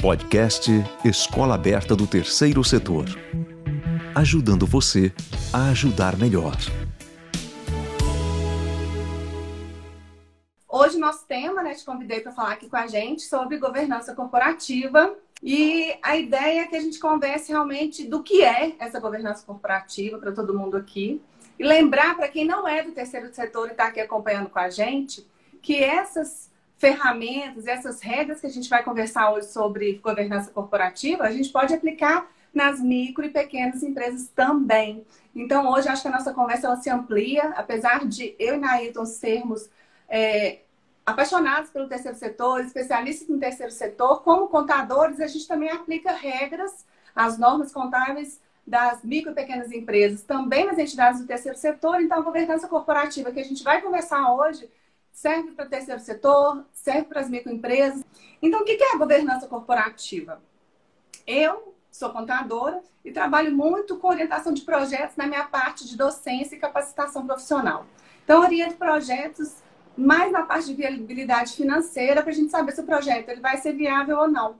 Podcast Escola Aberta do Terceiro Setor. Ajudando você a ajudar melhor. Hoje, nosso tema, né, te convidei para falar aqui com a gente sobre governança corporativa. E a ideia é que a gente converse realmente do que é essa governança corporativa para todo mundo aqui. E lembrar para quem não é do terceiro setor e está aqui acompanhando com a gente, que essas ferramentas, essas regras que a gente vai conversar hoje sobre governança corporativa, a gente pode aplicar nas micro e pequenas empresas também. Então, hoje, acho que a nossa conversa se amplia, apesar de eu e Nailton sermos é, apaixonados pelo terceiro setor, especialistas no terceiro setor, como contadores, a gente também aplica regras, as normas contábeis das micro e pequenas empresas, também nas entidades do terceiro setor. Então, a governança corporativa que a gente vai conversar hoje serve para o terceiro setor, serve para as microempresas. Então, o que é a governança corporativa? Eu sou contadora e trabalho muito com orientação de projetos na minha parte de docência e capacitação profissional. Então, oriento projetos mais na parte de viabilidade financeira para a gente saber se o projeto ele vai ser viável ou não.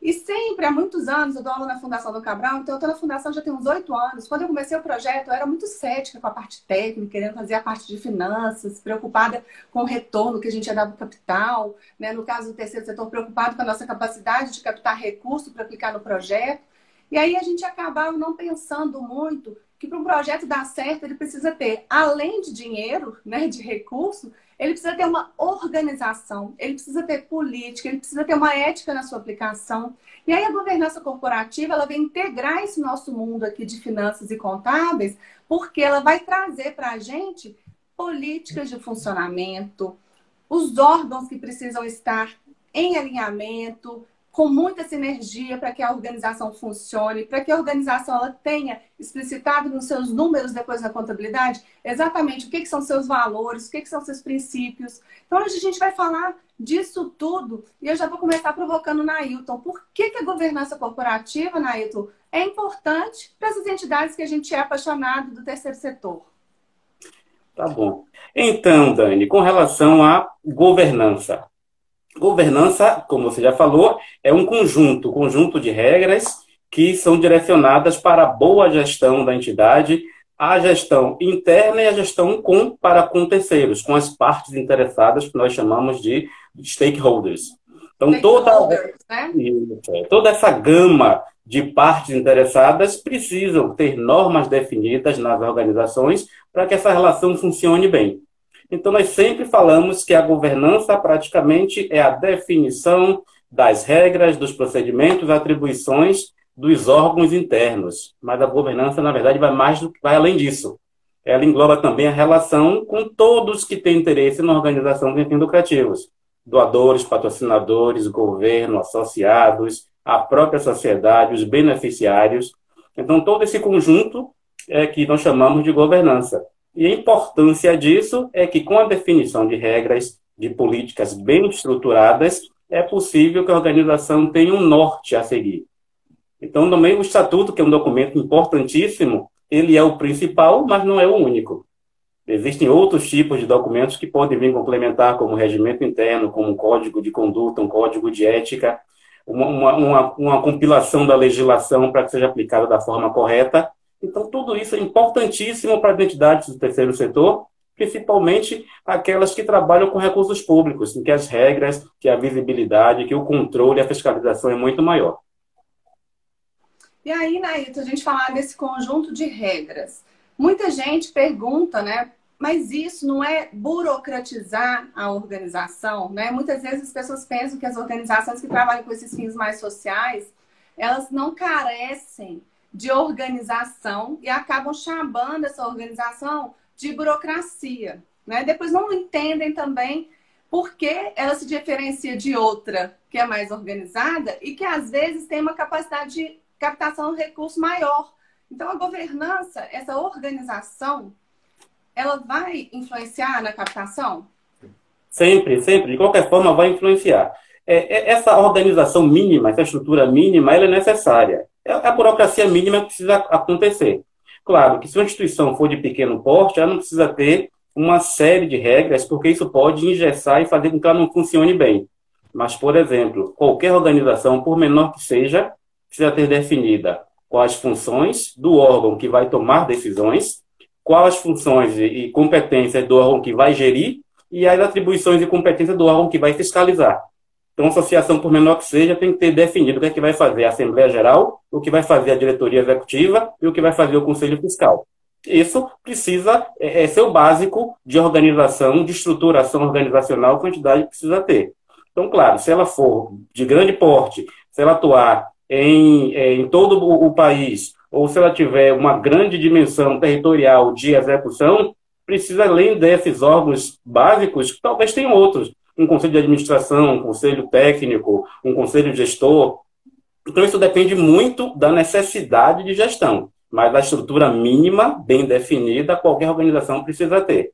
E sempre, há muitos anos, eu dou aula na Fundação do Cabral, então eu estou na Fundação já tem uns oito anos. Quando eu comecei o projeto, eu era muito cética com a parte técnica, querendo fazer a parte de finanças, preocupada com o retorno que a gente ia dar para o capital. Né? No caso do terceiro setor, preocupado com a nossa capacidade de captar recurso para aplicar no projeto. E aí a gente acabava não pensando muito que para um projeto dar certo, ele precisa ter, além de dinheiro, né, de recurso, ele precisa ter uma organização, ele precisa ter política, ele precisa ter uma ética na sua aplicação. E aí a governança corporativa, ela vem integrar esse nosso mundo aqui de finanças e contábeis, porque ela vai trazer para a gente políticas de funcionamento, os órgãos que precisam estar em alinhamento, com muita sinergia para que a organização funcione, para que a organização ela tenha explicitado nos seus números depois na contabilidade exatamente o que, que são seus valores, o que, que são seus princípios. Então, hoje a gente vai falar disso tudo e eu já vou começar provocando Nailton. Por que, que a governança corporativa, Nailton, é importante para essas entidades que a gente é apaixonado do terceiro setor? Tá bom. Então, Dani, com relação à governança, Governança, como você já falou, é um conjunto, conjunto de regras que são direcionadas para a boa gestão da entidade, a gestão interna e a gestão com para com terceiros, com as partes interessadas que nós chamamos de stakeholders. Então toda né? É, toda essa gama de partes interessadas precisam ter normas definidas nas organizações para que essa relação funcione bem. Então, nós sempre falamos que a governança praticamente é a definição das regras, dos procedimentos, atribuições dos órgãos internos. Mas a governança, na verdade, vai mais do, vai além disso. Ela engloba também a relação com todos que têm interesse na organização de fins lucrativos. Doadores, patrocinadores, governo, associados, a própria sociedade, os beneficiários. Então, todo esse conjunto é que nós chamamos de governança. E a importância disso é que, com a definição de regras, de políticas bem estruturadas, é possível que a organização tenha um norte a seguir. Então, também o estatuto, que é um documento importantíssimo, ele é o principal, mas não é o único. Existem outros tipos de documentos que podem vir complementar, como regimento interno, como um código de conduta, um código de ética, uma, uma, uma compilação da legislação para que seja aplicada da forma correta, então, tudo isso é importantíssimo para as entidades do terceiro setor, principalmente aquelas que trabalham com recursos públicos, em que as regras, que a visibilidade, que o controle, a fiscalização é muito maior. E aí, Naito, a gente falar desse conjunto de regras. Muita gente pergunta, né? Mas isso não é burocratizar a organização, né? Muitas vezes as pessoas pensam que as organizações que trabalham com esses fins mais sociais, elas não carecem de organização e acabam chamando essa organização de burocracia. Né? Depois não entendem também por que ela se diferencia de outra que é mais organizada e que às vezes tem uma capacidade de captação de recurso maior. Então a governança, essa organização, ela vai influenciar na captação? Sempre, sempre. De qualquer forma, vai influenciar. É, é, essa organização mínima, essa estrutura mínima, ela é necessária. É a burocracia mínima que precisa acontecer. Claro que se uma instituição for de pequeno porte, ela não precisa ter uma série de regras, porque isso pode engessar e fazer com que ela não funcione bem. Mas, por exemplo, qualquer organização, por menor que seja, precisa ter definida quais funções do órgão que vai tomar decisões, quais funções e competências do órgão que vai gerir e as atribuições e competências do órgão que vai fiscalizar. Então, a associação, por menor que seja, tem que ter definido o que é que vai fazer a Assembleia Geral, o que vai fazer a diretoria executiva e o que vai fazer o Conselho Fiscal. Isso precisa é, é ser o básico de organização, de estruturação organizacional que a entidade precisa ter. Então, claro, se ela for de grande porte, se ela atuar em, é, em todo o país, ou se ela tiver uma grande dimensão territorial de execução, precisa, além desses órgãos básicos, talvez tenham outros. Um conselho de administração, um conselho técnico, um conselho gestor. Então, isso depende muito da necessidade de gestão, mas a estrutura mínima, bem definida, qualquer organização precisa ter.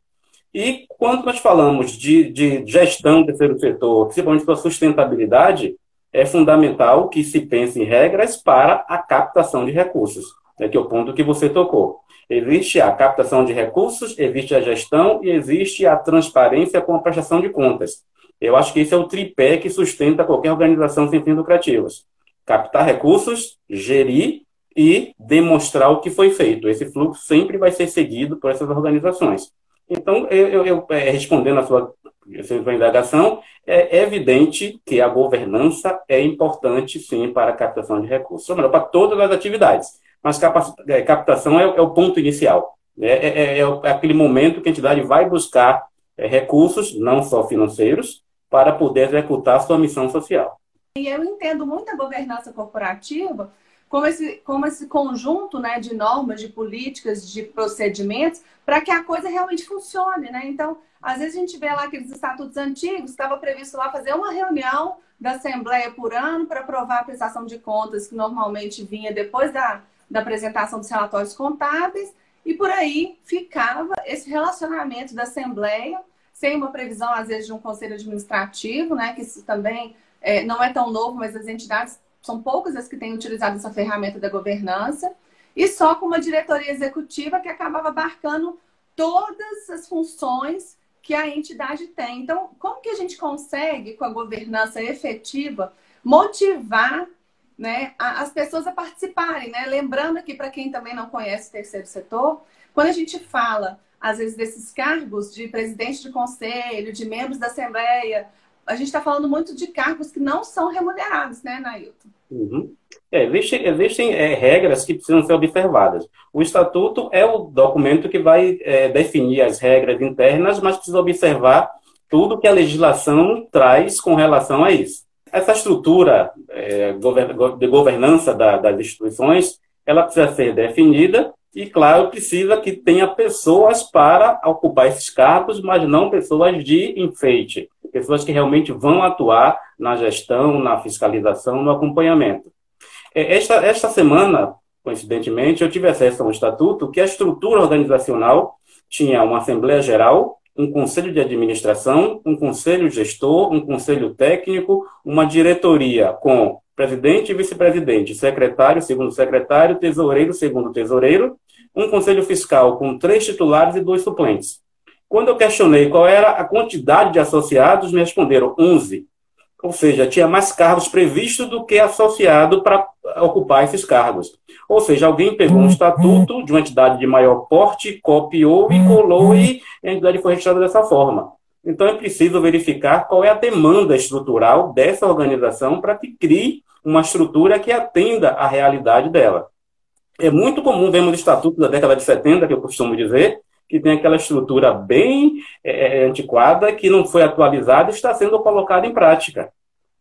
E quando nós falamos de, de gestão do terceiro setor, principalmente para sustentabilidade, é fundamental que se pense em regras para a captação de recursos, né, que é o ponto que você tocou. Existe a captação de recursos, existe a gestão e existe a transparência com a prestação de contas. Eu acho que esse é o tripé que sustenta qualquer organização sem fins lucrativos. Captar recursos, gerir e demonstrar o que foi feito. Esse fluxo sempre vai ser seguido por essas organizações. Então, eu, eu, é, respondendo a sua, a sua indagação, é evidente que a governança é importante, sim, para a captação de recursos, ou melhor, para todas as atividades mas é, captação é, é o ponto inicial. Né? É, é, é, aquele momento que a entidade vai buscar recursos, não só financeiros, para poder executar sua missão social. E eu entendo muito a governança corporativa como esse, como esse conjunto né, de normas, de políticas, de procedimentos, para que a coisa realmente funcione. Né? Então, às vezes a gente vê lá aqueles estatutos antigos, estava previsto lá fazer uma reunião da Assembleia por ano para aprovar a prestação de contas, que normalmente vinha depois da, da apresentação dos relatórios contábeis, e por aí ficava esse relacionamento da Assembleia, sem uma previsão, às vezes, de um conselho administrativo, né, que isso também é, não é tão novo, mas as entidades são poucas as que têm utilizado essa ferramenta da governança, e só com uma diretoria executiva que acabava abarcando todas as funções que a entidade tem. Então, como que a gente consegue, com a governança efetiva, motivar né, as pessoas a participarem, né? Lembrando aqui para quem também não conhece o terceiro setor, quando a gente fala às vezes desses cargos de presidente de conselho, de membros da assembleia, a gente está falando muito de cargos que não são remunerados, né, Nailton? Uhum. É, existem, existem é, regras que precisam ser observadas. O estatuto é o documento que vai é, definir as regras internas, mas precisa observar tudo que a legislação traz com relação a isso essa estrutura é, de governança da, das instituições, ela precisa ser definida e, claro, precisa que tenha pessoas para ocupar esses cargos, mas não pessoas de enfeite, pessoas que realmente vão atuar na gestão, na fiscalização, no acompanhamento. É, esta, esta semana, coincidentemente, eu tive acesso a um estatuto que a estrutura organizacional tinha uma Assembleia Geral, um conselho de administração, um conselho gestor, um conselho técnico, uma diretoria com presidente e vice-presidente, secretário, segundo secretário, tesoureiro, segundo tesoureiro, um conselho fiscal com três titulares e dois suplentes. Quando eu questionei qual era a quantidade de associados, me responderam 11. Ou seja, tinha mais cargos previstos do que associado para ocupar esses cargos. Ou seja, alguém pegou um estatuto de uma entidade de maior porte, copiou e colou e a entidade foi registrada dessa forma. Então é preciso verificar qual é a demanda estrutural dessa organização para que crie uma estrutura que atenda à realidade dela. É muito comum vermos estatutos da década de 70, que eu costumo dizer, que tem aquela estrutura bem é, antiquada, que não foi atualizada e está sendo colocada em prática.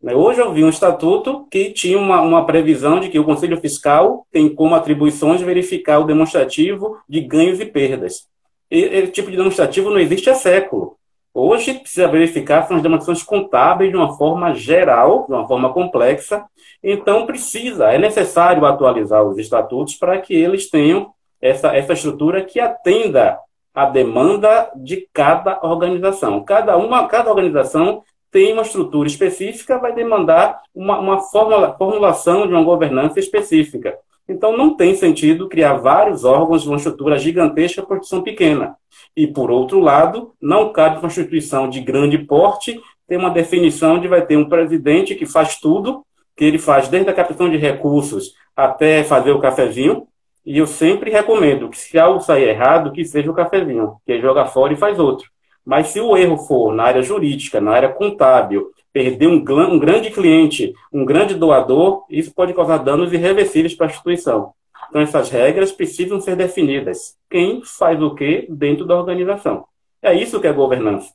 Né, hoje eu vi um estatuto que tinha uma, uma, previsão de que o Conselho Fiscal tem como atribuições verificar o demonstrativo de ganhos e perdas. Esse tipo de demonstrativo não existe há século. Hoje precisa verificar são as demonstrações contábeis de uma forma geral, de uma forma complexa. Então precisa, é necessário atualizar os estatutos para que eles tenham essa, essa estrutura que atenda a demanda de cada organização. Cada uma, cada organização tem uma estrutura específica, vai demandar uma, uma formula, formulação de uma governança específica. Então, não tem sentido criar vários órgãos de uma estrutura gigantesca porque são pequena. E, por outro lado, não cabe uma instituição de grande porte tem uma definição de vai ter um presidente que faz tudo, que ele faz desde a captação de recursos até fazer o cafezinho, e eu sempre recomendo que se algo sair errado, que seja o cafezinho, que joga fora e faz outro. Mas se o erro for na área jurídica, na área contábil, perder um, um grande cliente, um grande doador, isso pode causar danos irreversíveis para a instituição. Então, essas regras precisam ser definidas. Quem faz o que dentro da organização. É isso que é governança.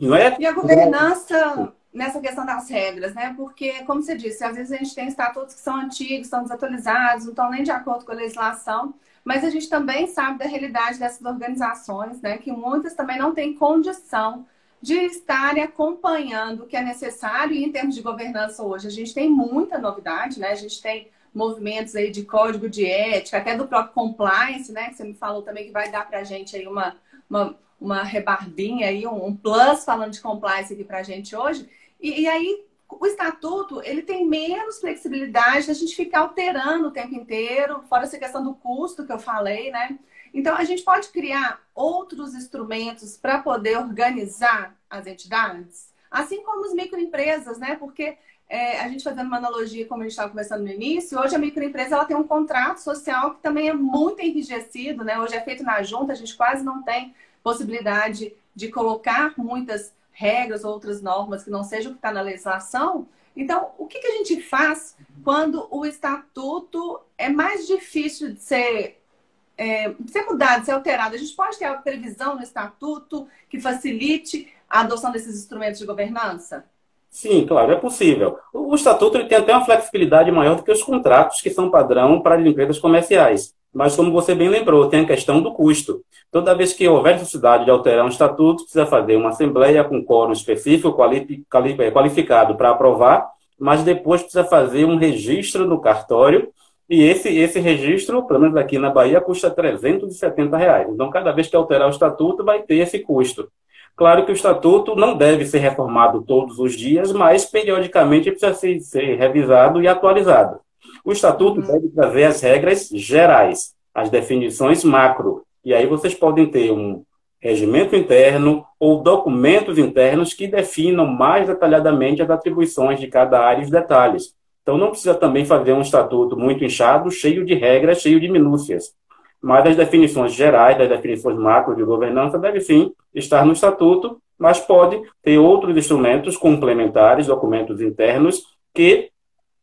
Não é? E a governança nessa questão das regras, né? Porque, como você disse, às vezes a gente tem estatutos que são antigos, são desatualizados, não estão nem de acordo com a legislação, mas a gente também sabe da realidade dessas organizações, né? Que muitas também não têm condição de estarem acompanhando o que é necessário e em termos de governança hoje. A gente tem muita novidade, né? A gente tem movimentos aí de código de ética, até do próprio compliance, né? Que você me falou também que vai dar para a gente aí uma, uma, uma rebarbinha aí, um, plus falando de compliance aqui para a gente hoje. E, e, aí o estatuto ele tem menos flexibilidade da gente ficar alterando o tempo inteiro, fora essa questão do custo que eu falei, né? Então, a gente pode criar outros instrumentos para poder organizar as entidades, assim como as microempresas, né? Porque é, a gente fazendo uma analogia, como a gente estava conversando no início, hoje a microempresa ela tem um contrato social que também é muito enrijecido, né? Hoje é feito na junta, a gente quase não tem possibilidade de colocar muitas regras, outras normas que não sejam o que está na legislação. Então, o que, que a gente faz quando o estatuto é mais difícil de ser é, ser mudado, ser alterado, a gente pode ter a previsão no estatuto que facilite a adoção desses instrumentos de governança? Sim, claro, é possível. O, estatuto ele tem até uma flexibilidade maior do que os contratos que são padrão para as empresas comerciais. Mas, como você bem lembrou, tem a questão do custo. Toda vez que houver necessidade de alterar um estatuto, precisa fazer uma assembleia com quórum específico, qualificado para aprovar, mas depois precisa fazer um registro no cartório e esse, esse registro, pelo menos aqui na Bahia, custa 370 reais. Então, cada vez que alterar o estatuto, vai ter esse custo. Claro que o estatuto não deve ser reformado todos os dias, mas periodicamente precisa ser, ser revisado e atualizado. O estatuto uhum. deve trazer as regras gerais, as definições macro. E aí vocês podem ter um regimento interno ou documentos internos que definam mais detalhadamente as atribuições de cada área e os detalhes. Então, não precisa também fazer um estatuto muito inchado, cheio de regras, cheio de minúcias. Mas as definições gerais, as definições macro de governança, deve sim estar no estatuto, mas pode ter outros instrumentos complementares, documentos internos, que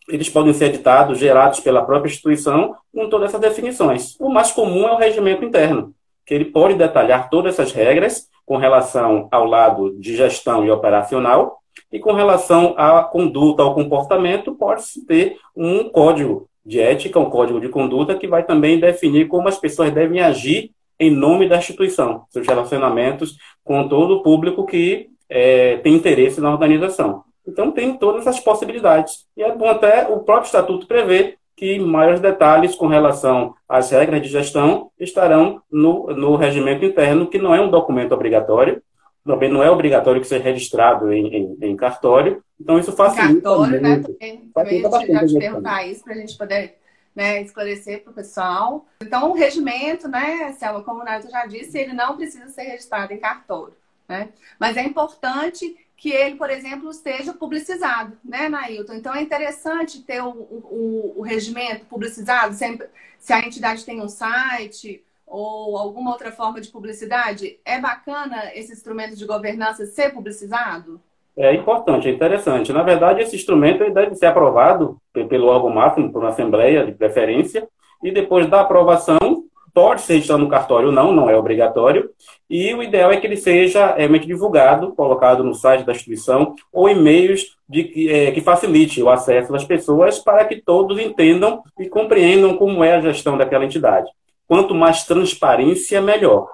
eles podem ser editados, gerados pela própria instituição, com todas essas definições. O mais comum é o regimento interno, que ele pode detalhar todas essas regras com relação ao lado de gestão e operacional, e com relação à conduta, ao comportamento, pode-se ter um código de ética, um código de conduta, que vai também definir como as pessoas devem agir em nome da instituição, seus relacionamentos com todo o público que é, tem interesse na organização. Então, tem todas as possibilidades. E é bom até o próprio estatuto prever que maiores detalhes com relação às regras de gestão estarão no, no regimento interno, que não é um documento obrigatório, também não é obrigatório que seja registrado em, em, em cartório, então isso facilita cartório, né, muito. Né? Também, também já te perguntar isso para a gente poder né, esclarecer para o pessoal. Então, o regimento, né, Selma, como o Nato já disse, ele não precisa ser registrado em cartório, né? Mas é importante que ele, por exemplo, esteja publicizado, né, Nailton? Então, é interessante ter o, o, o regimento publicizado, sempre, se a entidade tem um site ou alguma outra forma de publicidade, é bacana esse instrumento de governança ser publicizado? É importante, é interessante. Na verdade, esse instrumento deve ser aprovado pelo órgão máximo, por uma assembleia de preferência, e depois da aprovação, pode ser registrado no cartório ou não, não é obrigatório, e o ideal é que ele seja realmente divulgado, colocado no site da instituição, ou em meios de, é, que facilite o acesso das pessoas para que todos entendam e compreendam como é a gestão daquela entidade quanto mais transparência, melhor.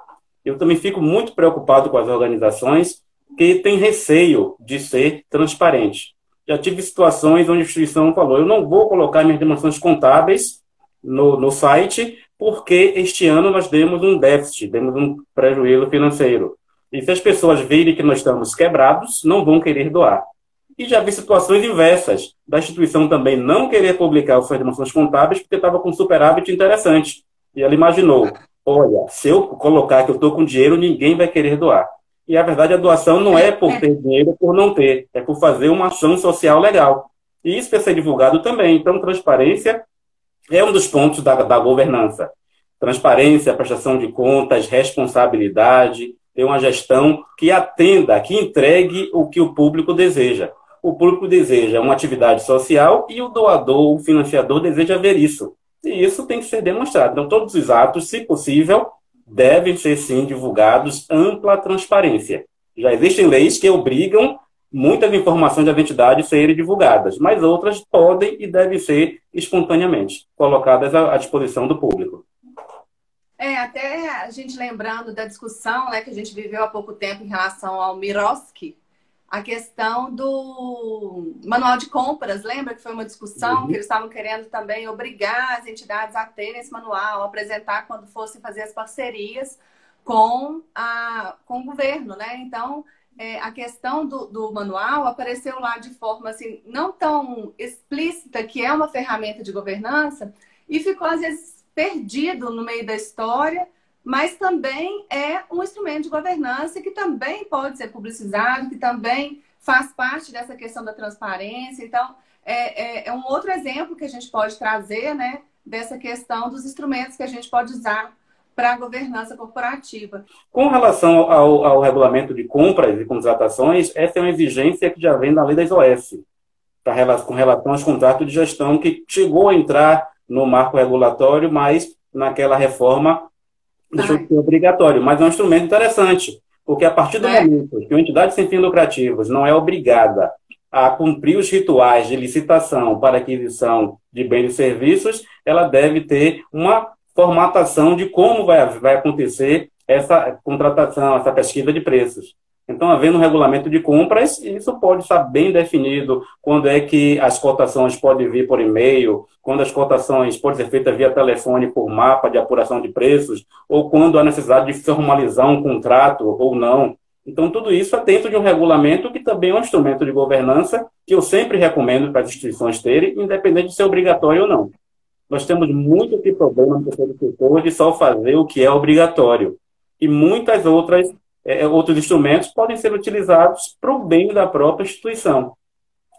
Eu também fico muito preocupado com as organizações que têm receio de ser transparente. Já tive situações onde a instituição falou: eu não vou colocar minhas demonstrações contábeis no, no site, porque este ano nós demos um déficit, demos um prejuízo financeiro. E se as pessoas virem que nós estamos quebrados, não vão querer doar. E já vi situações inversas, da instituição também não querer publicar as suas demonstrações contábeis porque estava com superávit interessante. E ela imaginou: olha, se eu colocar que eu estou com dinheiro, ninguém vai querer doar. E a verdade, a doação não é por ter dinheiro ou por não ter, é por fazer uma ação social legal. E isso precisa ser divulgado também. Então, transparência é um dos pontos da, da governança. Transparência, prestação de contas, responsabilidade, ter uma gestão que atenda, que entregue o que o público deseja. O público deseja uma atividade social e o doador, o financiador, deseja ver isso. E isso tem que ser demonstrado. Então, todos os atos, se possível, devem ser sim divulgados ampla transparência. Já existem leis que obrigam muitas informações da entidade serem divulgadas, mas outras podem e devem ser espontaneamente colocadas à disposição do público. É, até a gente lembrando da discussão né, que a gente viveu há pouco tempo em relação ao Miroski, a questão do manual de compras, lembra que foi uma discussão uhum. que eles estavam querendo também obrigar as entidades a terem esse manual, apresentar quando fossem fazer as parcerias com, a, com o governo, né? Então, é, a questão do, do, manual apareceu lá de forma assim, não tão explícita que é uma ferramenta de governança e ficou às vezes perdido no meio da história, mas também é um instrumento de governança que também pode ser publicizado, que também faz parte dessa questão da transparência. Então, é, é, é um outro exemplo que a gente pode trazer, né, dessa questão dos instrumentos que a gente pode usar para a governança corporativa. Com relação ao, ao, regulamento de compras e contratações, essa é uma exigência que já vem da lei das OS, pra, com relação aos contratos de gestão, que chegou a entrar no marco regulatório, mas naquela reforma deixou de ser obrigatório. Mas é um instrumento interessante, porque a partir do é. momento que uma entidade sem fins lucrativos não é obrigada a cumprir os rituais de licitação para aquisição de bens e serviços, ela deve ter uma formatação de como vai, vai acontecer essa contratação, essa pesquisa de preços. Então, havendo um regulamento de compras, isso pode estar bem definido quando é que as cotações podem vir por e-mail, quando as cotações podem ser feitas via telefone por mapa de apuração de preços, ou quando há necessidade de formalizar um contrato ou não. Então, tudo isso é dentro de um regulamento que também é um instrumento de governança que eu sempre recomendo para as instituições terem, independente de ser obrigatório ou não nós temos muito esse problema no setor de só fazer o que é obrigatório. E muitas outras é, é outros instrumentos podem ser utilizados para o bem da própria instituição.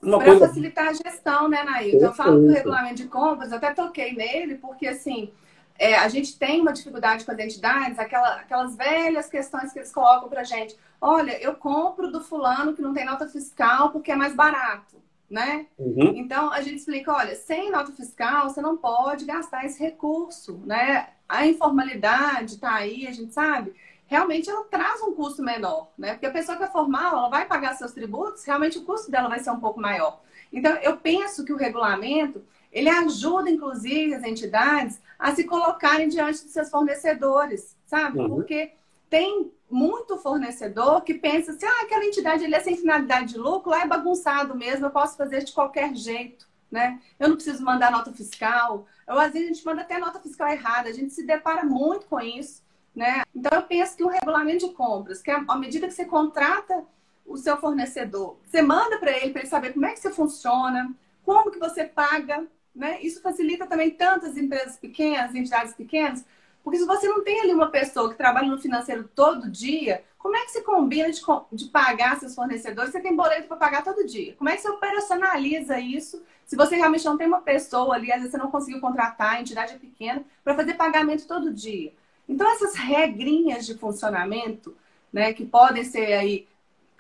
Para coisa... facilitar a gestão, né, Nailton? Eu falo do regulamento de compras, até toquei nele, porque assim, é, a gente tem uma dificuldade com as entidades, aquela, aquelas velhas questões que eles colocam para gente. Olha, eu compro do fulano que não tem nota fiscal porque é mais barato né? Uhum. Então a gente explica, olha, sem nota fiscal você não pode gastar esse recurso, né? A informalidade está aí, a gente sabe. Realmente ela traz um custo menor, né? Porque a pessoa que é formal, ela vai pagar seus tributos, realmente o custo dela vai ser um pouco maior. Então eu penso que o regulamento ele ajuda, inclusive, as entidades a se colocarem diante dos seus fornecedores, sabe? Uhum. Porque tem muito fornecedor que pensa assim, ah, aquela entidade ali é sem finalidade de lucro, lá é bagunçado mesmo, eu posso fazer de qualquer jeito, né? Eu não preciso mandar nota fiscal. Ou às vezes a gente manda até nota fiscal errada, a gente se depara muito com isso, né? Então eu penso que o regulamento de compras, que é à medida que você contrata o seu fornecedor, você manda para ele para ele saber como é que você funciona, como que você paga, né? Isso facilita também tantas empresas pequenas, entidades pequenas, porque se você não tem ali uma pessoa que trabalha no financeiro todo dia, como é que você combina de, de pagar seus fornecedores? Você tem boleto para pagar todo dia. Como é que você operacionaliza isso? Se você realmente não tem uma pessoa ali, às vezes você não conseguiu contratar, a entidade é pequena, para fazer pagamento todo dia. Então, essas regrinhas de funcionamento, né, que podem ser aí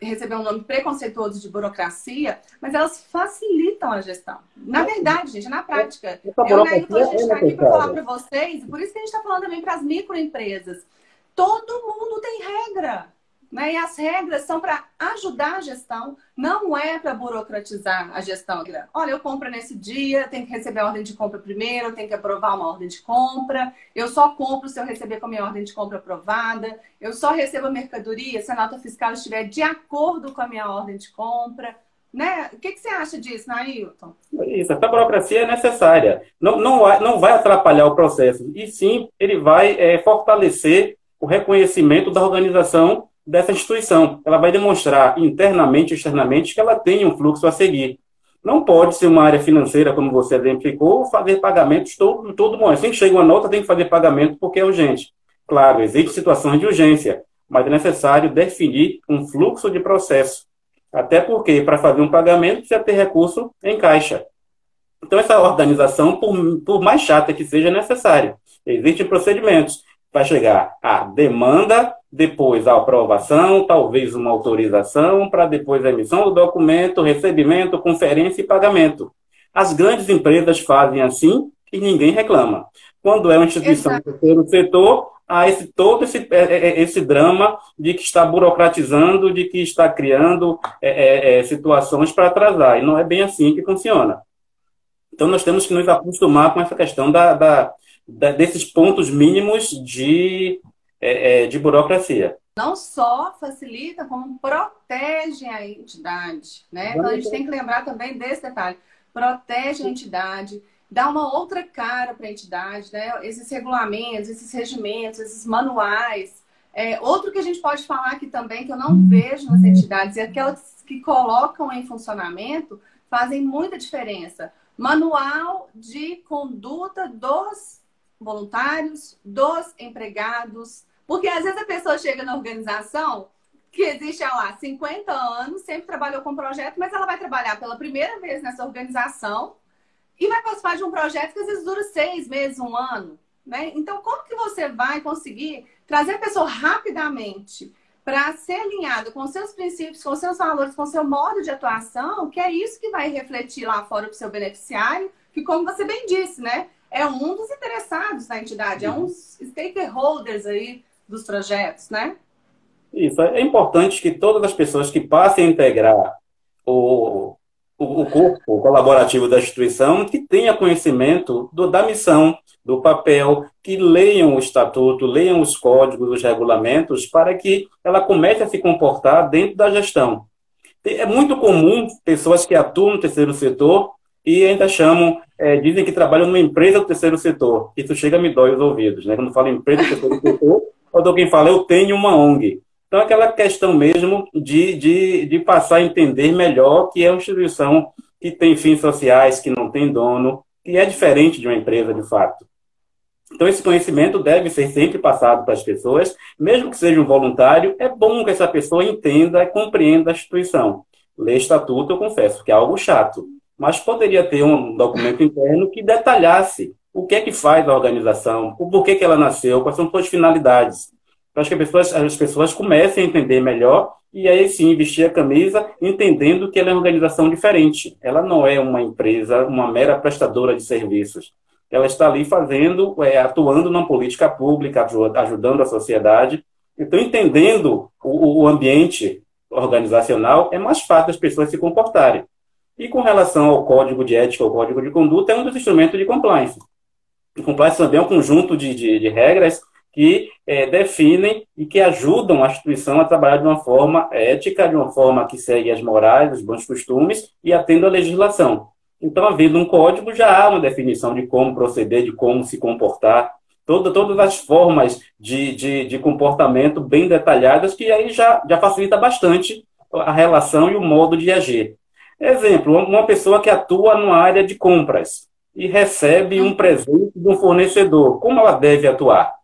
receber um nome preconceituoso de burocracia, mas elas facilitam a gestão. Na verdade, gente, na prática. Eu, né, então, a gente está aqui para falar para vocês, por isso que a gente está falando também para as microempresas. Todo mundo tem regra. Né? E as regras são para ajudar a gestão, não é para burocratizar a gestão. Olha, eu compro nesse dia, tenho que receber a ordem de compra primeiro, eu tenho que aprovar uma ordem de compra, eu só compro se eu receber com a minha ordem de compra aprovada, eu só recebo a mercadoria se a nota fiscal estiver de acordo com a minha ordem de compra. Né? O que, que você acha disso, Nailton? Isso, essa burocracia é necessária. Não, não, não vai atrapalhar o processo, e sim ele vai é, fortalecer o reconhecimento da organização dessa instituição. Ela vai demonstrar internamente e externamente que ela tem um fluxo a seguir. Não pode ser uma área financeira, como você exemplificou, fazer pagamentos todo, todo momento. Assim que chega uma nota, tem que fazer pagamento porque é urgente. Claro, existem situações de urgência, mas é necessário definir um fluxo de processo. Até porque, para fazer um pagamento, precisa ter recurso em caixa. Então, essa organização, por, por mais chata que seja, é necessária. Existem procedimentos. Vai chegar a demanda, depois a aprovação, talvez uma autorização, para depois a emissão do documento, recebimento, conferência e pagamento. As grandes empresas fazem assim e ninguém reclama. Quando é uma instituição do terceiro setor, há esse, todo esse, é, é, é, esse drama de que está burocratizando, de que está criando é, é, situações para atrasar. E não é bem assim que funciona. Então, nós temos que nos acostumar com essa questão da, da, da desses pontos mínimos de, é, de burocracia. Não só facilita, como protege a entidade. Né? Então, a gente tem que lembrar também desse detalhe. Protege a entidade, dá uma outra cara para a entidade, né? Esses regulamentos, esses regimentos, esses manuais. É, outro que a gente pode falar aqui também, que eu não vejo nas entidades, é aquelas que colocam em funcionamento fazem muita diferença. Manual de conduta dos voluntários, dos empregados. Porque às vezes a pessoa chega na organização que existe há lá 50 anos, sempre trabalhou com projeto, mas ela vai trabalhar pela primeira vez nessa organização e vai participar de um projeto que às vezes dura seis meses, um ano. Né? Então, como que você vai conseguir trazer a pessoa rapidamente para ser alinhada com seus princípios, com seus valores, com seu modo de atuação, que é isso que vai refletir lá fora para o seu beneficiário, que como você bem disse, né? É um dos interessados na entidade, é um dos stakeholders aí dos projetos, né? Isso, é importante que todas as pessoas que passem a integrar o, o, corpo colaborativo da instituição que tenha conhecimento do, da missão, do papel, que leiam o estatuto, leiam os códigos, os regulamentos, para que ela comece a se comportar dentro da gestão. É muito comum pessoas que atuam no terceiro setor e ainda chamam, é, dizem que trabalham numa empresa do terceiro setor. Isso chega a me dói os ouvidos, né? Quando falo empresa do terceiro setor, ou quem fala, eu tenho uma ONG. Então, aquela questão mesmo de, de, de passar a entender melhor que é uma instituição que tem fins sociais, que não tem dono, que é diferente de uma empresa de fato. Então, esse conhecimento deve ser sempre passado para as pessoas, mesmo que seja um voluntário, é bom que essa pessoa entenda e compreenda a instituição. Ler estatuto, eu confesso que é algo chato, mas poderia ter um documento interno que detalhasse o que é que faz a organização, o porquê que ela nasceu, quais são suas finalidades. Eu acho que as pessoas, as pessoas comecem a entender melhor e aí sim vestir a camisa entendendo que ela é uma organização diferente. Ela não é uma empresa, uma mera prestadora de serviços. Ela está ali fazendo, é, atuando na política pública, ajudando a sociedade. Então, entendendo o, o ambiente organizacional, é mais fácil as pessoas se comportarem. E com relação ao código de ética, ao código de conduta, é um dos instrumentos de compliance. O compliance também é um conjunto de, de, de regras que é, definem e que ajudam a instituição a trabalhar de uma forma ética, de uma forma que segue as morais, os bons costumes e atenda à legislação. Então, havendo um código, já há uma definição de como proceder, de como se comportar, toda, todas as formas de, de, de comportamento bem detalhadas, que aí já, já facilita bastante a relação e o modo de agir. Exemplo, uma pessoa que atua numa área de compras e recebe um presente de um fornecedor, como ela deve atuar?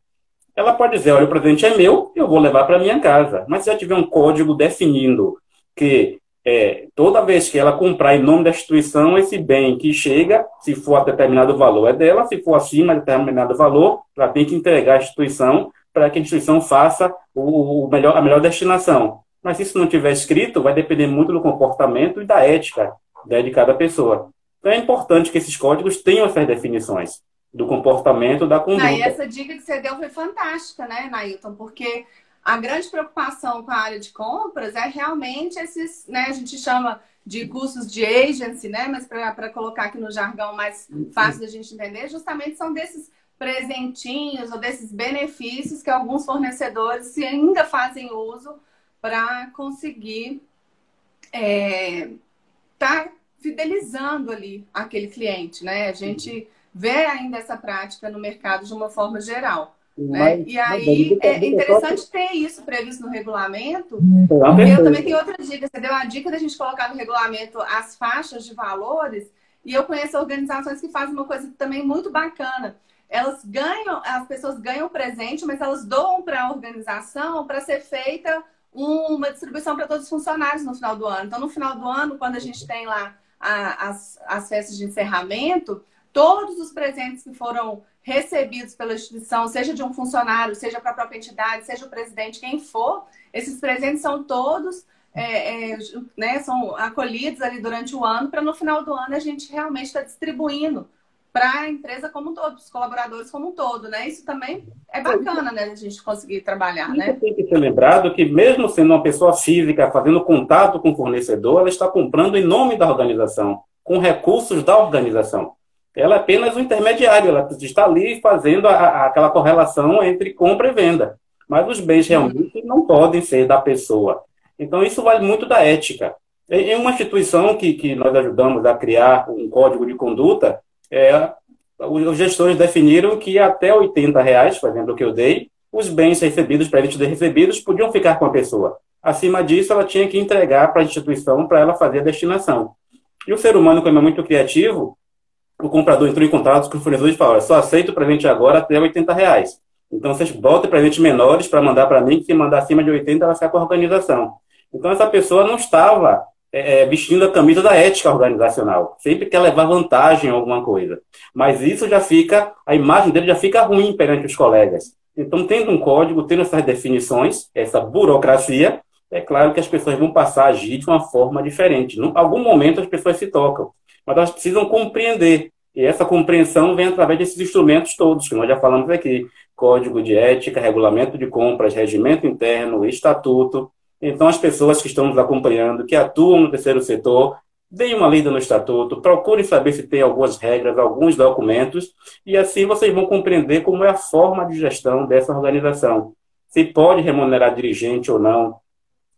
ela pode dizer, olha, o presente é meu, eu vou levar para minha casa. Mas se já tiver um código definindo que é, toda vez que ela comprar em nome da instituição, esse bem que chega, se for a determinado valor, é dela, se for acima de determinado valor, ela tem que entregar à instituição para que a instituição faça o, o melhor, a melhor destinação. Mas se isso não tiver escrito, vai depender muito do comportamento e da ética né, de cada pessoa. Então é importante que esses códigos tenham essas definições do comportamento da conduta. Ah, e essa dica que você deu foi fantástica, né, Nailton? Porque a grande preocupação com a área de compras é realmente esses, né, a gente chama de custos de agency, né, mas para colocar aqui no jargão mais fácil da gente entender, justamente são desses presentinhos ou desses benefícios que alguns fornecedores ainda fazem uso para conseguir é, tá fidelizando ali aquele cliente, né? A gente vê ainda essa prática no mercado de uma forma geral. Né? E aí é interessante ter isso previsto no regulamento, eu também tenho outra dica. Você deu a dica da gente colocar no regulamento as faixas de valores, e eu conheço organizações que fazem uma coisa também muito bacana. elas ganham, as pessoas ganham presente, mas elas doam para a organização para ser feita uma distribuição para todos os funcionários no final do ano. Então, no final do ano, quando a gente tem lá a, as, as festas de encerramento, todos os presentes que foram recebidos pela instituição, seja de um funcionário, seja para a própria entidade, seja o presidente, quem for, esses presentes são todos é, é, né, são acolhidos ali durante o ano, para no final do ano a gente realmente estar tá distribuindo para a empresa como um todo, os colaboradores como um todo, né? Isso também é bacana, né? A gente conseguir trabalhar, né? Tem que ser lembrado que mesmo sendo uma pessoa física fazendo contato com o fornecedor, ela está comprando em nome da organização, com recursos da organização. Ela é apenas um intermediário, ela está ali fazendo a, a, aquela correlação entre compra e venda. Mas os bens realmente não podem ser da pessoa. Então, isso vale muito da ética. Em uma instituição que, que nós ajudamos a criar um código de conduta, é, os gestores definiram que até 80 reais, por exemplo, que eu dei, os bens recebidos, previamente recebidos, podiam ficar com a pessoa. Acima disso, ela tinha que entregar para a instituição para ela fazer a destinação. E o ser humano, como é muito criativo, o comprador entrou em contato com o fornecedor e falou: só aceito o presente agora até 80 reais. Então, vocês botem presentes menores para mandar para mim, que se mandar acima de 80, ela fica com a organização. Então, essa pessoa não estava é, é, vestindo a camisa da ética organizacional. Sempre quer levar vantagem em alguma coisa. Mas isso já fica, a imagem dele já fica ruim perante os colegas. Então, tendo um código, tendo essas definições, essa burocracia, é claro que as pessoas vão passar a agir de uma forma diferente. Em algum momento as pessoas se tocam, mas elas precisam compreender. E essa compreensão vem através desses instrumentos todos que nós já falamos aqui: código de ética, regulamento de compras, regimento interno, estatuto, então, as pessoas que estão nos acompanhando, que atuam no terceiro setor, deem uma lida no estatuto, procurem saber se tem algumas regras, alguns documentos, e assim vocês vão compreender como é a forma de gestão dessa organização. Se pode remunerar dirigente ou não,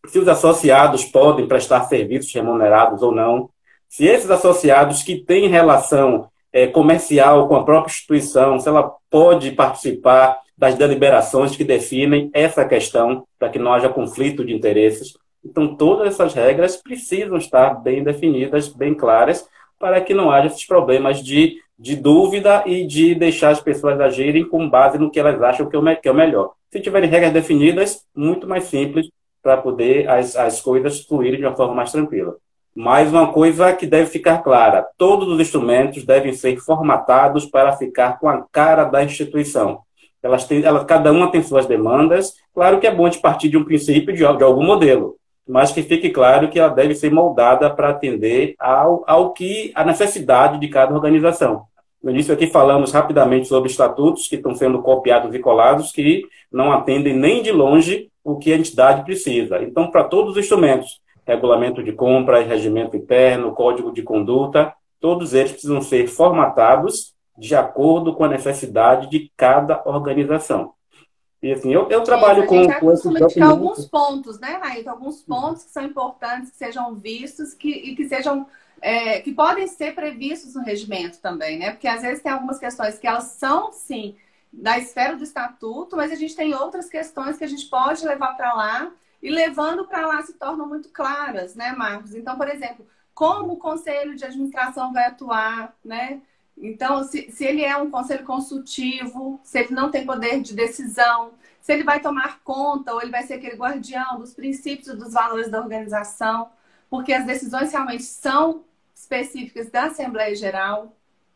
se os associados podem prestar serviços remunerados ou não, se esses associados que têm relação é, comercial com a própria instituição, se ela pode participar das deliberações que definem essa questão para que não haja conflito de interesses. Então, todas essas regras precisam estar bem definidas, bem claras, para que não haja esses problemas de, de dúvida e de deixar as pessoas agirem com base no que elas acham que é, é o melhor. Se tiverem regras definidas, muito mais simples para poder as, as coisas fluírem de uma forma mais tranquila. Mais uma coisa que deve ficar clara: todos os instrumentos devem ser formatados para ficar com a cara da instituição. Elas têm, elas, cada uma tem suas demandas. Claro que é bom de partir de um princípio de, de algum modelo, mas que fique claro que ela deve ser moldada para atender ao, ao que a necessidade de cada organização. No início aqui falamos rapidamente sobre estatutos que estão sendo copiados e colados que não atendem nem de longe o que a entidade precisa. Então, para todos os instrumentos, regulamento de compras, regimento interno, código de conduta, todos eles precisam ser formatados de acordo com a necessidade de cada organização. E assim, eu, eu trabalho com, com esses documentos. alguns pontos, né, Raíto? Alguns pontos que são importantes, que sejam vistos que, e que sejam. É, que podem ser previstos no regimento também, né? Porque às vezes tem algumas questões que elas são, sim, da esfera do estatuto, mas a gente tem outras questões que a gente pode levar para lá e levando para lá se tornam muito claras, né, Marcos? Então, por exemplo, como o conselho de administração vai atuar, né? Então, se, se ele é um conselho consultivo, se ele não tem poder de decisão, se ele vai tomar conta ou ele vai ser aquele guardião dos princípios e dos valores da organização, porque as decisões realmente são específicas da Assembleia Geral,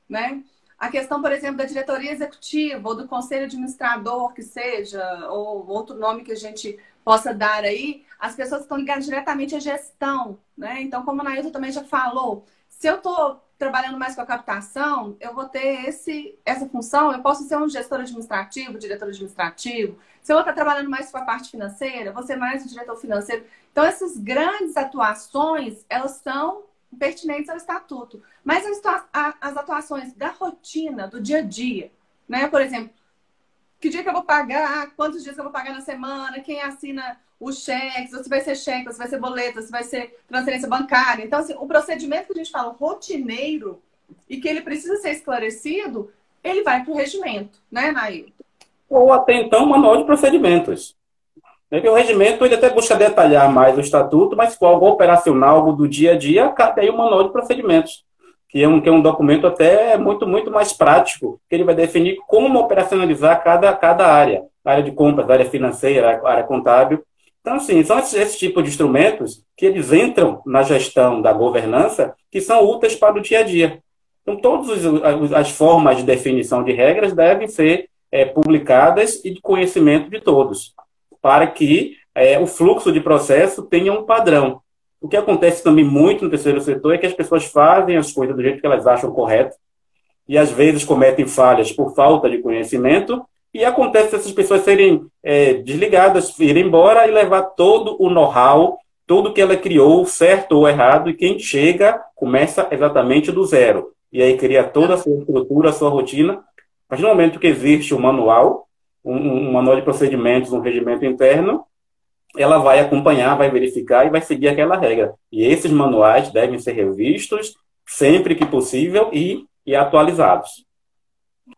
né? A questão, por exemplo, da diretoria executiva ou do conselho administrador, que seja, ou outro nome que a gente possa dar aí, as pessoas estão ligadas diretamente à gestão, né? Então, como a Nailton também já falou, se eu estou trabalhando mais com a captação, eu vou ter esse, essa função, eu posso ser um gestor administrativo, diretor administrativo. Se eu estou trabalhando mais com a parte financeira, vou ser mais um diretor financeiro. Então, essas grandes atuações, elas são pertinentes ao estatuto. Mas as atuações da rotina, do dia a dia, né? Por exemplo, que dia que eu vou pagar, quantos dias eu vou pagar na semana, quem assina os cheques, se vai ser cheque, se vai ser boleto, se vai ser transferência bancária. Então, assim, o procedimento que a gente fala rotineiro e que ele precisa ser esclarecido, ele vai para o regimento, né, Nail? Ou até então, manual de procedimentos. Porque o regimento ele até busca detalhar mais o estatuto, mas for algo operacional, algo do dia a dia, cabe aí o manual de procedimentos, que é um, que é um documento até muito, muito mais prático, que ele vai definir como operacionalizar cada, cada área, área de compras, área financeira, área contábil. Então, assim, são esses, esse tipo de instrumentos que eles entram na gestão da governança que são úteis para o dia a dia. Então, todas as formas de definição de regras devem ser é, publicadas e de conhecimento de todos, para que é, o fluxo de processo tenha um padrão. O que acontece também muito no terceiro setor é que as pessoas fazem as coisas do jeito que elas acham correto e às vezes cometem falhas por falta de conhecimento e acontece essas pessoas serem é, desligadas, irem embora e levar todo o know-how, tudo que ela criou, certo ou errado, e quem chega começa exatamente do zero. E aí cria toda a sua estrutura, a sua rotina. Partir do momento que existe um manual, um, um manual de procedimentos, um regimento interno, ela vai acompanhar, vai verificar e vai seguir aquela regra. E esses manuais devem ser revistos sempre que possível e, e atualizados.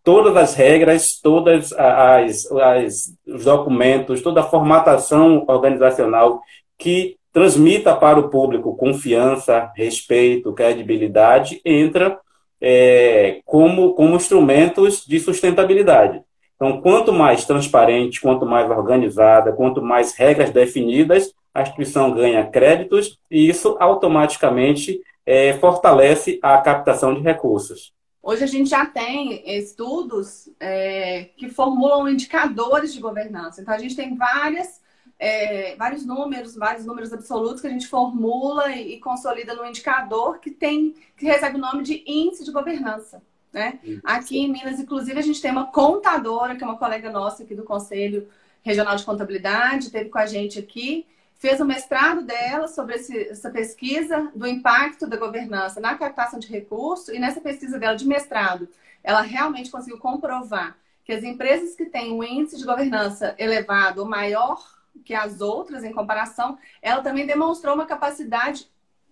Todas as regras, todas as, as os documentos, toda a formatação organizacional que transmita para o público confiança, respeito, credibilidade, entra é, como, como instrumentos de sustentabilidade. Então, quanto mais transparente, quanto mais organizada, quanto mais regras definidas, a instituição ganha créditos e isso automaticamente é, fortalece a captação de recursos. Hoje a gente já tem estudos é, que formulam indicadores de governança. Então, a gente tem várias, é, vários números, vários números absolutos que a gente formula e, consolida no indicador que tem que recebe o nome de índice de governança. Né? Aqui em Minas, inclusive, a gente tem uma contadora, que é uma colega nossa aqui do Conselho Regional de Contabilidade, teve com a gente aqui, fez o mestrado dela sobre esse, essa pesquisa do impacto da governança na captação de recursos, e nessa pesquisa dela de mestrado, ela realmente conseguiu comprovar que as empresas que têm um índice de governança elevado ou maior que as outras em comparação, ela também demonstrou uma capacidade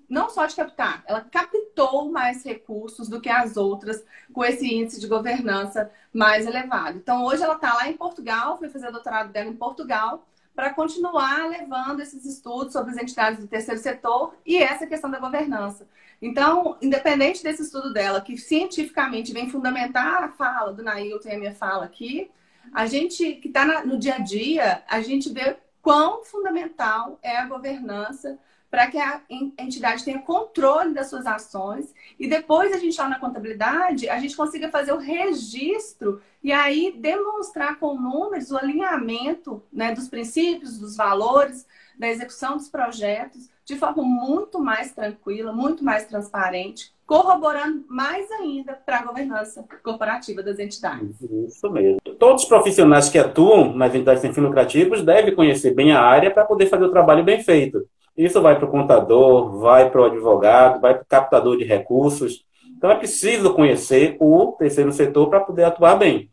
não só de captar, ela captou mais recursos do que as outras com esse índice de governança mais elevado. Então, hoje ela está lá em Portugal, foi fazer o doutorado dela em Portugal, para continuar levando esses estudos sobre as entidades do terceiro setor e essa questão da governança. Então, independente desse estudo dela, que cientificamente vem fundamentar a fala do Nailton e a minha fala aqui, a gente que está no dia a dia, a gente vê quão fundamental é a governança para que a entidade tenha controle das suas ações e depois a gente lá na contabilidade, a gente consiga fazer o registro e aí demonstrar com números o alinhamento né, dos princípios, dos valores, da execução dos projetos de forma muito mais tranquila, muito mais transparente, corroborando mais ainda para a governança corporativa das entidades. Isso mesmo. Todos os profissionais que atuam nas entidades sem fins lucrativos devem conhecer bem a área para poder fazer o trabalho bem feito. Isso vai para o contador, vai para o advogado, vai para o captador de recursos. Então é preciso conhecer o terceiro setor para poder atuar bem.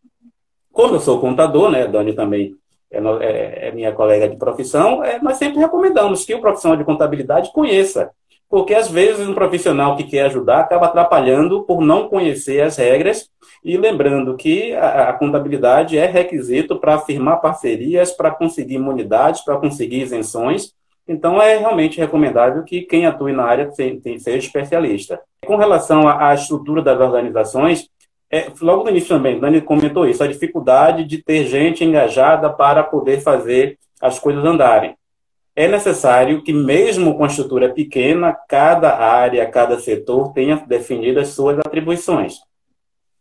Como eu sou contador, né, Dani também é, é, é minha colega de profissão, é, nós sempre recomendamos que o profissional de contabilidade conheça. Porque às vezes um profissional que quer ajudar acaba atrapalhando por não conhecer as regras e lembrando que a, a contabilidade é requisito para firmar parcerias, para conseguir imunidades, para conseguir isenções. Então, é realmente recomendável que quem atue na área seja especialista. Com relação à estrutura das organizações, é, logo no início também, Dani comentou isso, a dificuldade de ter gente engajada para poder fazer as coisas andarem. É necessário que, mesmo com a estrutura pequena, cada área, cada setor tenha definido as suas atribuições.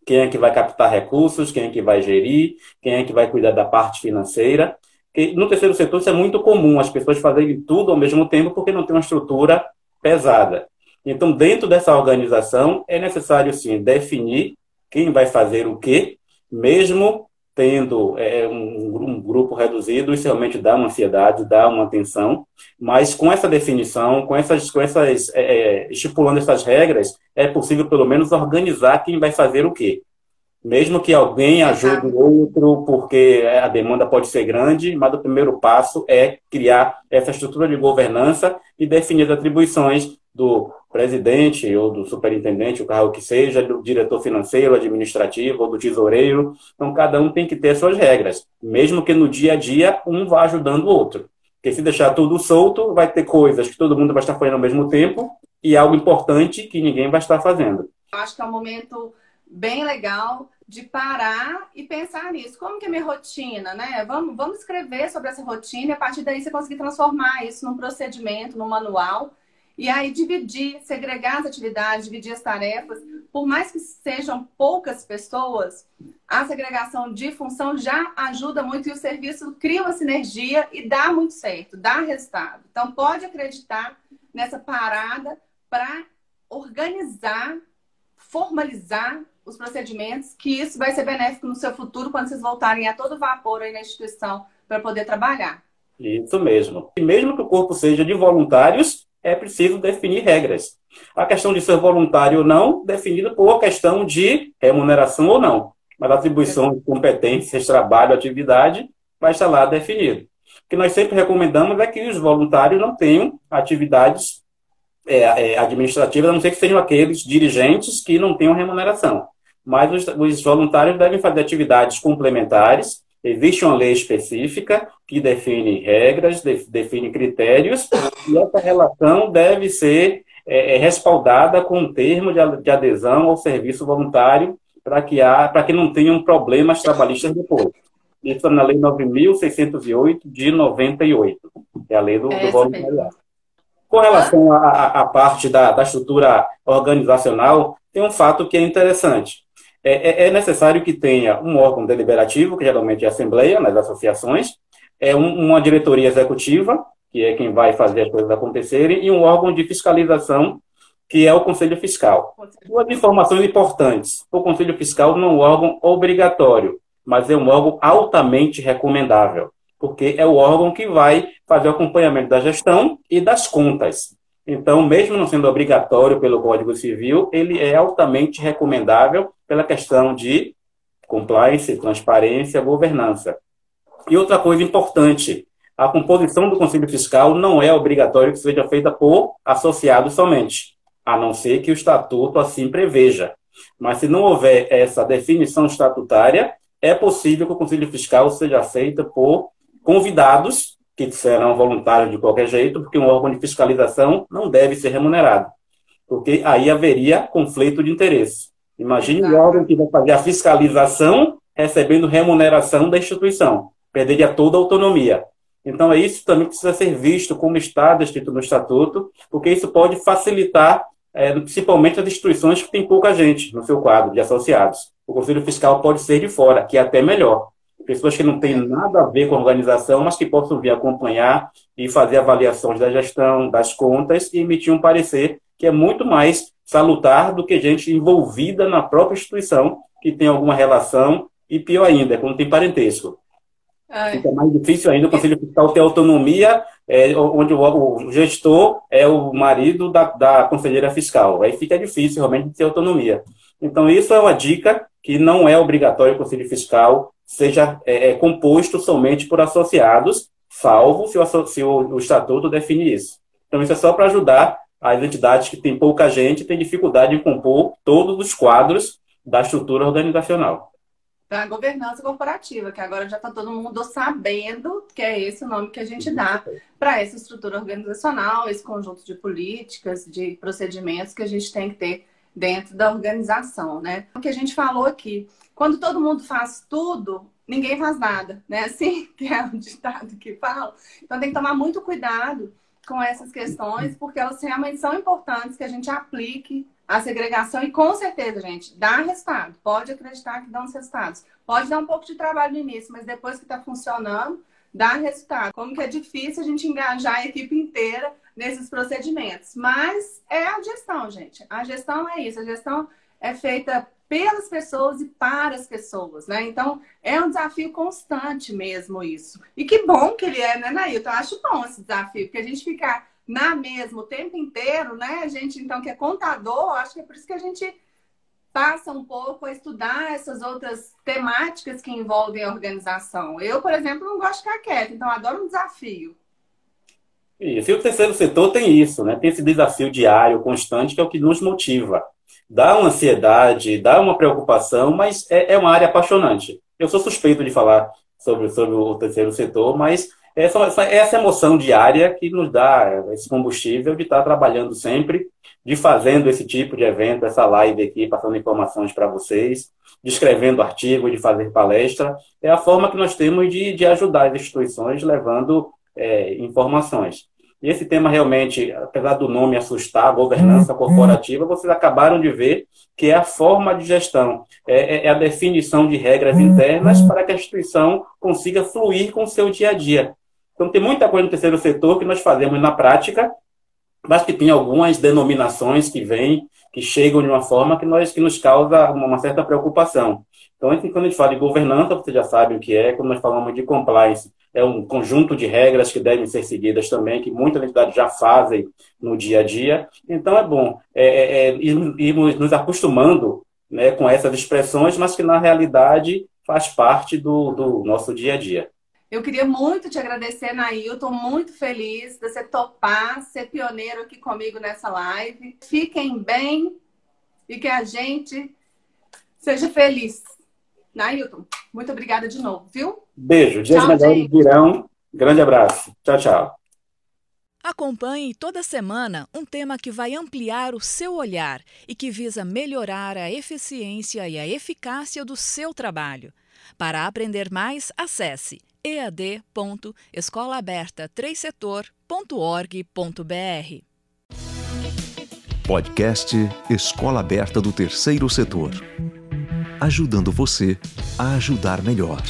Quem é que vai captar recursos, quem é que vai gerir, quem é que vai cuidar da parte financeira. Que no terceiro setor isso é muito comum, as pessoas fazerem tudo ao mesmo tempo porque não tem uma estrutura pesada. Então, dentro dessa organização, é necessário, sim, definir quem vai fazer o quê, mesmo tendo é, um, um, grupo reduzido, isso realmente dá uma ansiedade, dá uma tensão, mas com essa definição, com essas, com essas é, é estipulando essas regras, é possível pelo menos organizar quem vai fazer o quê. Mesmo que alguém ajude o outro, porque a demanda pode ser grande, mas o primeiro passo é criar essa estrutura de governança e definir as atribuições do presidente ou do superintendente, o carro que seja, do diretor financeiro, administrativo ou do tesoureiro. Então, cada um tem que ter suas regras, mesmo que no dia a dia um vá ajudando o outro. Porque se deixar tudo solto, vai ter coisas que todo mundo vai estar fazendo ao mesmo tempo e algo importante que ninguém vai estar fazendo. Eu acho que é um momento bem legal de parar e pensar nisso. Como que é minha rotina, né? Vamos, vamos escrever sobre essa rotina e a partir daí você conseguir transformar isso num procedimento, num manual. E aí dividir, segregar as atividades, dividir as tarefas. Por mais que sejam poucas pessoas, a segregação de função já ajuda muito e o serviço cria uma sinergia e dá muito certo, dá resultado. Então pode acreditar nessa parada para organizar, formalizar os procedimentos, que isso vai ser benéfico no seu futuro quando vocês voltarem a todo vapor aí na instituição para poder trabalhar. Isso mesmo. E mesmo que o corpo seja de voluntários, é preciso definir regras. A questão de ser voluntário ou não, definida por questão de remuneração ou não. Mas a atribuição de competências, trabalho, atividade, vai estar lá definido. O que nós sempre recomendamos é que os voluntários não tenham atividades é, é, administrativas, a não ser que sejam aqueles dirigentes que não tenham remuneração. Mas os, os voluntários devem fazer atividades complementares. Existe uma lei específica que define regras, de, define critérios, e essa relação deve ser é, é respaldada com um termo de, de adesão ao serviço voluntário para que, há, que não tenham problemas trabalhistas depois. Isso é na Lei 9.608 de 98, é a lei do, do voluntariado. Com relação à, parte da, da, estrutura organizacional, tem um fato que é interessante. É, é, é, necessário que tenha um órgão deliberativo, que geralmente é a Assembleia, nas associações, é um, uma diretoria executiva, que é quem vai fazer as coisas acontecerem, e um órgão de fiscalização, que é o Conselho Fiscal. Duas informações importantes. O Conselho Fiscal não é um órgão obrigatório, mas é um órgão altamente recomendável porque é o órgão que vai fazer o acompanhamento da gestão e das contas. Então, mesmo não sendo obrigatório pelo Código Civil, ele é altamente recomendável pela questão de compliance, transparência, governança. E outra coisa importante, a composição do Conselho Fiscal não é obrigatório que seja feita por associados somente, a não ser que o estatuto assim preveja. Mas se não houver essa definição estatutária, é possível que o Conselho Fiscal seja feito por convidados, que serão voluntários de qualquer jeito, porque um órgão de fiscalização não deve ser remunerado, porque aí haveria conflito de interesse. Imagine o órgão que vai fazer a fiscalização recebendo remuneração da instituição, perderia toda a autonomia. Então, é isso também precisa ser visto como está descrito no estatuto, porque isso pode facilitar, é, principalmente as instituições que têm pouca gente no seu quadro de associados. O Conselho Fiscal pode ser de fora, que é até melhor, pessoas que não têm nada a ver com a organização, mas que possam vir acompanhar e fazer avaliações da gestão, das contas e emitir um parecer que é muito mais salutar do que gente envolvida na própria instituição que tem alguma relação e pior ainda, quando tem parentesco. Ai. Fica mais difícil ainda o Conselho Fiscal ter autonomia, é, onde o, o, gestor é o marido da, da conselheira fiscal. Aí fica difícil realmente ter autonomia. Então, isso é uma dica que não é obrigatório o Conselho Fiscal seja é, é, composto somente por associados, salvo se o, se o, o estatuto define isso. Então, isso é só para ajudar as entidades que têm pouca gente e têm dificuldade em compor todos os quadros da estrutura organizacional. Da governança corporativa, que agora já está todo mundo sabendo que é esse o nome que a gente dá para essa estrutura organizacional, esse conjunto de políticas, de procedimentos que a gente tem que ter dentro da organização, né? O que a gente falou aqui, quando todo mundo faz tudo, ninguém faz nada, né? Assim que é o ditado que fala. Então tem que tomar muito cuidado com essas questões, porque elas realmente são importantes que a gente aplique a segregação e com certeza, gente, dá resultado. Pode acreditar que dá uns resultados. Pode dar um pouco de trabalho no início, mas depois que está funcionando, dá resultado. Como que é difícil a gente engajar a equipe inteira nesses procedimentos. Mas é a gestão, gente. A gestão é isso. A gestão é feita pelas pessoas e para as pessoas, né? Então, é um desafio constante mesmo isso. E que bom que ele é, né, Nailton? Eu acho bom esse desafio, porque a gente ficar na mesma o tempo inteiro, né? A gente, então, que é contador, acho que é por isso que a gente passa um pouco a estudar essas outras temáticas que envolvem a organização. Eu, por exemplo, não gosto de ficar quieta, então adoro um desafio. Isso. E o terceiro setor tem isso, né? Tem esse desafio diário, constante, que é o que nos motiva. Dá uma ansiedade, dá uma preocupação, mas é, é uma área apaixonante. Eu sou suspeito de falar sobre, sobre o terceiro setor, mas essa, essa, essa emoção diária que nos dá esse combustível de estar trabalhando sempre, de fazendo esse tipo de evento, essa live aqui, passando informações para vocês, de escrevendo artigo, de fazer palestra. É a forma que nós temos de, de ajudar as instituições levando é, informações. E esse tema realmente, apesar do nome assustar, governança corporativa, vocês acabaram de ver que é a forma de gestão, é, é, é a definição de regras internas para que a instituição consiga fluir com o seu dia a dia. Então, tem muita coisa no terceiro setor que nós fazemos na prática, mas que tem algumas denominações que vêm, que chegam de uma forma que, nós, que nos causa uma certa preocupação. Então, quando a gente fala de governança, vocês já sabem o que é, quando nós falamos de compliance, é um conjunto de regras que devem ser seguidas também, que muitas entidades já fazem no dia a dia. Então, é bom é, é, é irmos nos acostumando né, com essas expressões, mas que na realidade faz parte do, do nosso dia a dia. Eu queria muito te agradecer, Nailton, muito feliz de você topar, ser pioneiro aqui comigo nessa live. Fiquem bem e que a gente seja feliz. Nailton, muito obrigada de novo, viu? Beijo. Dias melhores virão. Grande abraço. Tchau, tchau. Acompanhe toda semana um tema que vai ampliar o seu olhar e que visa melhorar a eficiência e a eficácia do seu trabalho. Para aprender mais, acesse ead.escolaberta3setor.org.br. Podcast Escola Aberta do Terceiro Setor ajudando você a ajudar melhor.